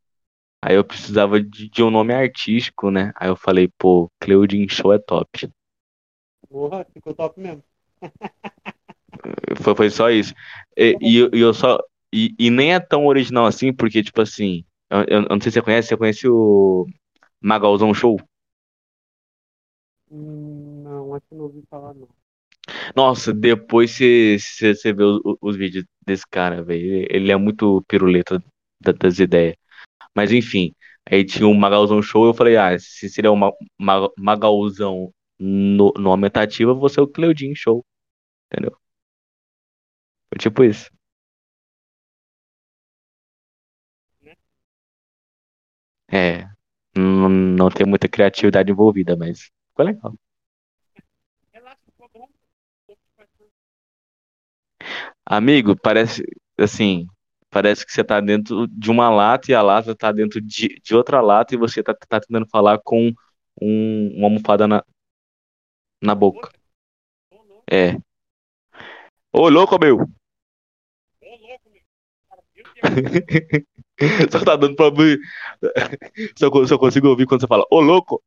Aí eu precisava de, de um nome artístico, né? Aí eu falei, pô, Cleudin Show é top. Porra, ficou top mesmo. Foi, foi só isso. E, e e eu só. E, e nem é tão original assim, porque, tipo assim. Eu, eu não sei se você conhece, você conhece o Magalzão Show? Hum, Não, acho que não ouvi falar, não. Nossa, depois você, vê os, os vídeos desse cara, velho. Ele, é muito piruleta da- das ideias. Mas enfim, aí tinha um Magalzão Show, eu falei, ah, se seria Ma- Magalzão no, no eu vou ser o Cleudin Show. Entendeu? Foi tipo isso. É, não, não tem muita criatividade envolvida, mas ficou legal. Relaxa, ficou bom. Amigo, parece assim, parece que você tá dentro de uma lata e a lata tá dentro de, de outra lata e você tá, tá tentando falar com um, uma almofada na, na boca. É. Ô, louco, meu! Ô, louco, meu. Só tá dando pra mim. Só, só consigo ouvir quando você fala, ô, louco!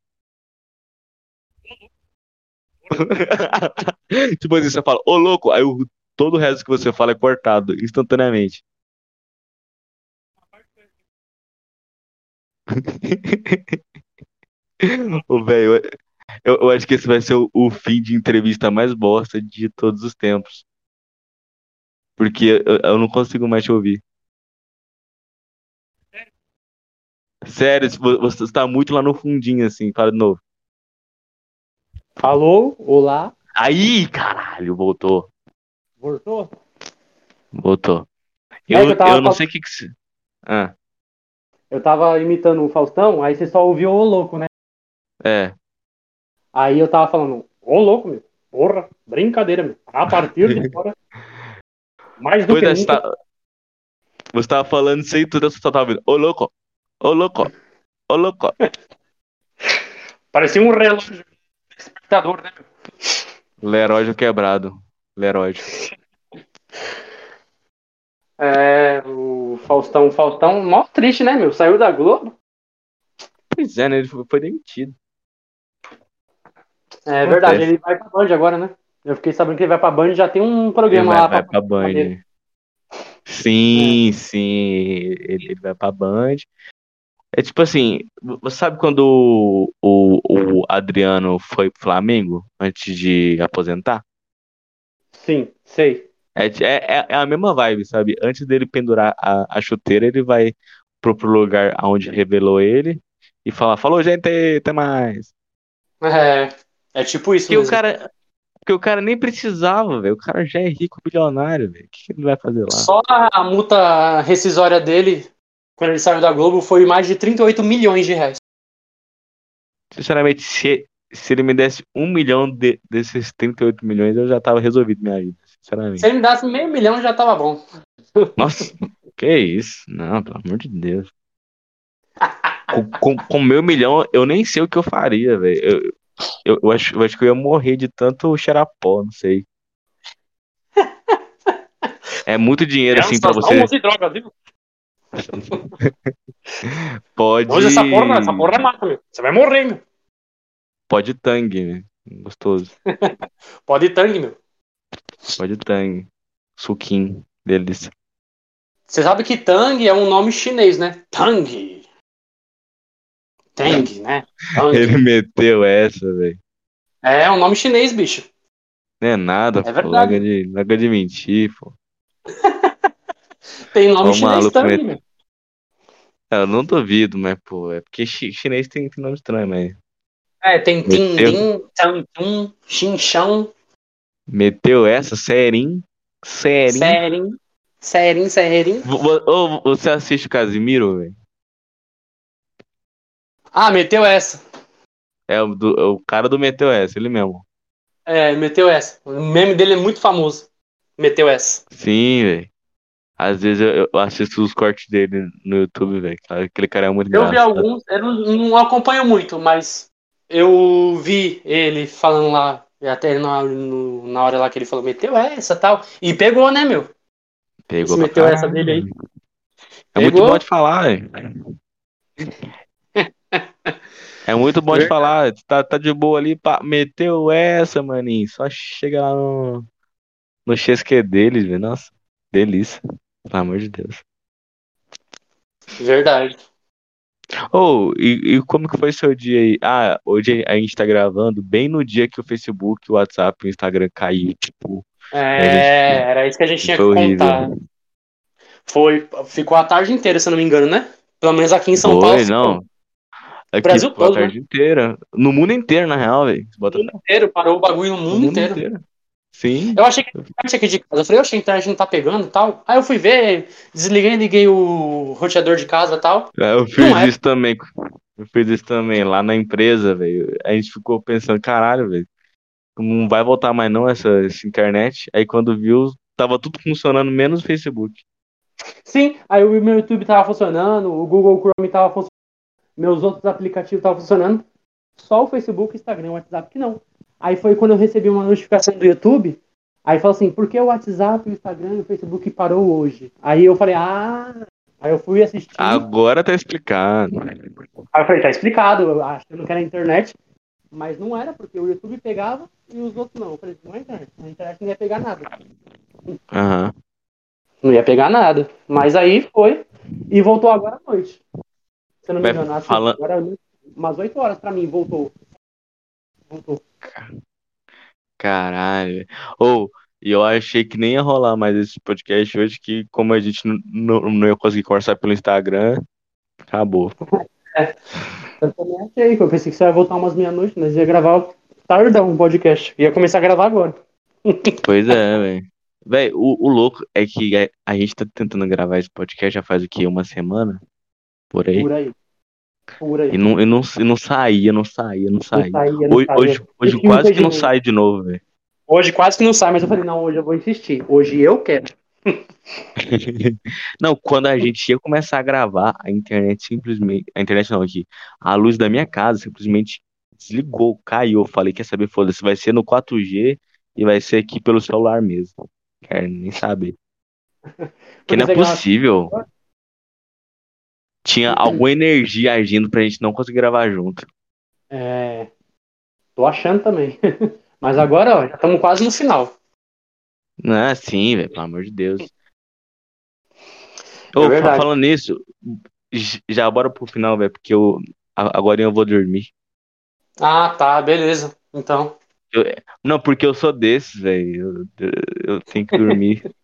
Tipo assim, você fala, ô, louco! Aí o, todo o resto que você fala é cortado instantaneamente. Ô, velho, eu, eu acho que esse vai ser o, o fim de entrevista mais bosta de todos os tempos. Porque eu, eu não consigo mais te ouvir. Sério, vo- você está muito lá no fundinho, assim. Fala de novo. Alô? Olá? Aí, caralho, voltou. Voltou? Voltou. É Eu, eu tava eu não sei o que que se... Ah, Eu tava imitando o Faustão, aí você só ouviu o louco, né? é. Aí eu tava falando, ô louco, meu. Porra, brincadeira, meu. A partir de agora. Mais do Pois que é, você nunca. tá- você tava falando aí, tudo, você só tava ouvindo. Ô, louco. Ô, louco. Ô, louco. Parecia um relógio espectador, né, meu? Leródio quebrado. Leródio. É, o Faustão, Faustão, mó triste, né, meu? Saiu da Globo. Pois é, né? Ele foi foi demitido. É verdade, Acontece. ele vai pra Band agora, né? Eu fiquei sabendo que ele vai pra Band já tem um Ele programa vai, lá vai pra pra Band. dele. Sim, sim. Ele, ele vai pra Band. É tipo assim, você sabe quando o, o, o Adriano foi pro Flamengo antes de aposentar? Sim, sei. É, é, é a mesma vibe, sabe? Antes dele pendurar a, a chuteira, ele vai pro, pro lugar onde revelou ele e fala: Falou, gente, até mais. É, é tipo isso Porque o mesmo. cara, porque o cara nem precisava, velho. O cara já é rico, bilionário, velho. O que, que ele vai fazer lá? Só a multa rescisória dele, quando ele saiu da Globo, foi mais de 38 milhões de reais. Sinceramente, se, se ele me desse um milhão de- desses 38 milhões, eu já tava resolvido minha vida. Sinceramente. Se ele me desse meio milhão, já tava bom. Nossa, que isso? Não, pelo amor de Deus. Com, com, com meu milhão, eu nem sei o que eu faria, velho. Eu, eu, eu acho, eu acho que eu ia morrer de tanto cheirar pó, não sei. É muito dinheiro, assim, pra você. Droga, viu? Pode. Hoje essa porra, essa porra mata, meu. Você vai morrer, meu. Pode tangue, né? Gostoso. Pode ir tangue, meu. Pode tangue. Suquinho. Delícia. Você sabe que Tang é um nome chinês, né? Tang. Tang, né? Tang. Ele meteu essa, velho. É um nome chinês, bicho. Não é nada, É pô. verdade. Larga de, larga de mentir, pô. Tem nome Ô, chinês Tang, met- meu. É, Eu não duvido, mas, pô, é porque chi- chinês tem, tem nome estranho, mas. É, tem Tim, Meteu. Din, Tang, Tum, Xin, Shang, Meteu essa, Serin, Serin. Vo- vo- ô, você assiste o Casimiro, velho? Ah, meteu essa. É o, do- o cara do Meteu essa, ele mesmo. É, meteu essa. O meme dele é muito famoso. Meteu essa. Sim, velho. Às vezes eu, eu assisto os cortes dele no YouTube, velho. Aquele cara é muito Eu vi engraçado. alguns, eu não, não acompanho muito, mas eu vi ele falando lá, até na, no- na hora lá que ele falou, meteu essa tal. E pegou, né, meu? Pegou Você meteu essa dele aí. É muito Pegou? bom de falar. É muito bom de falar. Tá, tá de boa ali, pá, meteu essa, maninho. Só chega lá no, no XQ deles, velho. Nossa, delícia. Pelo amor de Deus. Verdade. Oh, e, e como que foi seu dia aí? Ah, hoje a gente tá gravando bem no dia que o Facebook, o WhatsApp e o Instagram caiu. Tipo, É, era isso que a gente tinha que foi horrível. contar. Foi, ficou a tarde inteira, se eu não me engano, né? Pelo menos aqui em São foi, Paulo. não. Aqui Brasil ficou a todo, né? tarde inteira. No mundo inteiro, na real, velho. Bota O mundo inteiro, parou o bagulho no no mundo inteiro. Sim. Eu achei que a internet aqui de casa. Eu falei, oxe, a internet não tá pegando e tal. Aí eu fui ver, desliguei, liguei o roteador de casa e tal. É, Eu fiz Não é. isso também. Eu fiz isso também lá na empresa, velho. A gente ficou pensando, caralho, velho. Não vai voltar mais não essa, essa internet. Aí quando viu, tava tudo funcionando, menos o Facebook. Sim, aí o meu YouTube tava funcionando, o Google Chrome tava funcionando, meus outros aplicativos estavam funcionando. Só o Facebook, Instagram, o WhatsApp que não. Aí foi quando eu recebi uma notificação do YouTube. Aí falou assim, por que o WhatsApp, o Instagram e o Facebook parou hoje? Aí eu falei, ah. Aí eu fui assistir. Agora tá explicado. Aí eu falei, tá explicado, eu achando que era a internet. Mas não era, porque o YouTube pegava e os outros não. Eu falei, não é internet. A internet não ia pegar nada. Aham. Não ia pegar nada. Mas aí foi. E voltou agora à noite. Se eu não me engano, acho que fala- agora noite. umas 8 horas pra mim, voltou. Voltou. Caralho. Ou, e eu achei que nem ia rolar mais esse podcast hoje, que como a gente não, não ia conseguir conversar pelo Instagram, acabou. Eu também achei, eu pensei que você ia voltar umas meia-noite, mas ia gravar tardão um podcast. Ia começar a gravar agora. Pois é, velho. Véi, o, o louco é que a, a gente tá tentando gravar esse podcast já faz o quê? Uma semana? Por aí? Por aí. E não, e não, e não saía, não saía, não Não saía. não Hoje, saía. hoje, hoje Esse quase que não sai de novo, velho. Hoje quase que não sai, mas eu falei, não, hoje eu vou insistir. Hoje eu quero. Não, quando a gente ia começar a gravar, a internet simplesmente. A internet não, aqui. A luz da minha casa simplesmente desligou, caiu. Eu falei, quer saber, foda-se, vai ser no 4G e vai ser aqui pelo celular mesmo. Quero nem saber. Que não é grava- possível. Tinha alguma energia agindo pra gente não conseguir gravar junto. É. Tô achando também. Mas agora, ó, já estamos quase no final. Não é assim, velho, pelo amor de Deus. Ô, É verdade. fa- falando nisso, já bora pro final, velho, porque eu agora eu vou dormir. Ah, tá, beleza. Então. Não, porque eu sou desses, velho. Eu, eu tenho que dormir.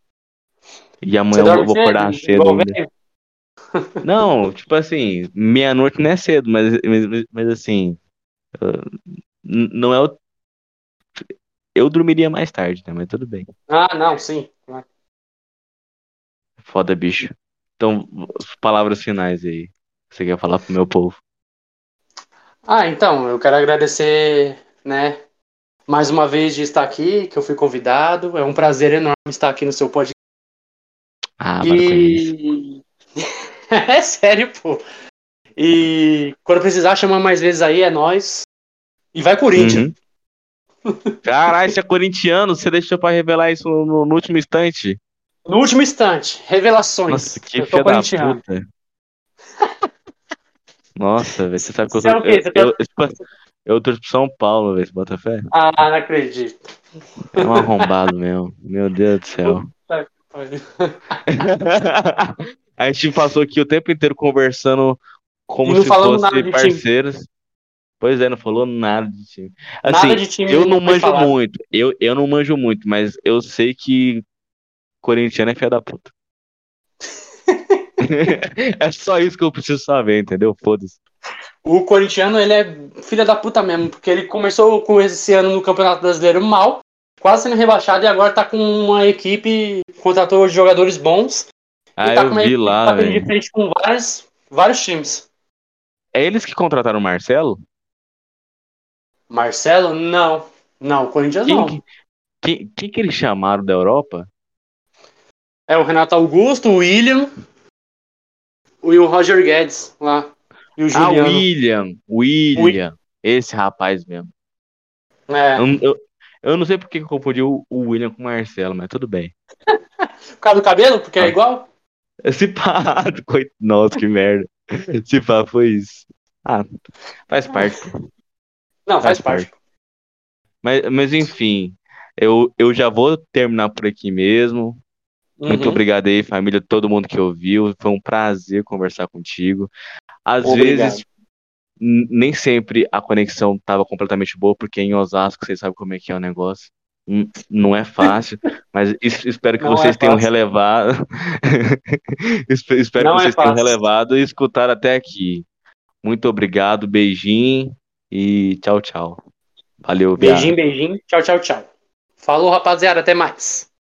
E amanhã eu vou acordar cedo igual? Não, tipo assim, meia-noite não é cedo, mas, mas, mas assim, n- não é o. Eu dormiria mais tarde, né? Mas tudo bem. Ah, não, sim. Foda, bicho. Então, palavras finais aí. Você quer falar pro meu povo? Ah, então, eu quero agradecer, né, mais uma vez de estar aqui, que eu fui convidado. É um prazer enorme estar aqui no seu podcast. Ah. E. é sério, pô. E quando precisar, chama mais vezes aí, é nós. E vai Corinthians. Uhum. Caralho, você é corintiano, você deixou pra revelar isso no, no último instante? No último instante, revelações. Nossa, que eu filha da puta. Nossa, velho, você sabe que eu Você quê? Você tá- Eu, eu, eu torço pro São Paulo, velho, você bota fé? Ah, não acredito. É um arrombado mesmo. Meu Deus do céu. A gente passou aqui o tempo inteiro conversando como não se falamos nada fosse de time. parceiros. Pois é, não falou nada de time. Assim, Nada de time eu não manjo falado. muito. Eu, eu não manjo muito, mas eu sei que corintiano é filha da puta. é só isso que eu preciso saber, entendeu? Foda-se. O corintiano, ele é filha da puta mesmo, porque ele começou com esse ano no Campeonato Brasileiro mal, quase sendo rebaixado e agora tá com uma equipe, contratou jogadores bons. Ah, tá eu vi lá, velho. com vários, vários times. É eles que contrataram o Marcelo? Marcelo? Não. Não, o Corinthians Quem não. que, quem, quem que eles chamaram da Europa? É o Renato Augusto, o William e o Roger Guedes lá. E o Ah, Juliano. William. William. Esse rapaz mesmo. É, Eu, eu, eu não sei porque confundi o, o William com o Marcelo, mas tudo bem. por causa do cabelo, porque é Ah. igual. Esse pá, coit- nossa, que merda. Esse pá foi isso. Ah, faz parte. pô. Não, faz, Faz parte. Mas, mas enfim, eu, eu já vou terminar por aqui mesmo. Muito Uhum. obrigado aí, família, todo mundo que ouviu. Foi um prazer conversar contigo. Às Obrigado. vezes, nem sempre a conexão estava completamente boa, porque em Osasco vocês sabem como é que é o negócio. Não é fácil, mas es- espero que Não é vocês tenham fácil. relevado. Espe- espero Não que é vocês tenham fácil. relevado e escutaram até aqui. Muito obrigado, beijinho e tchau, tchau. Valeu, viado. Beijinho, beijinho. Tchau, tchau, tchau. Falou, rapaziada. Até mais.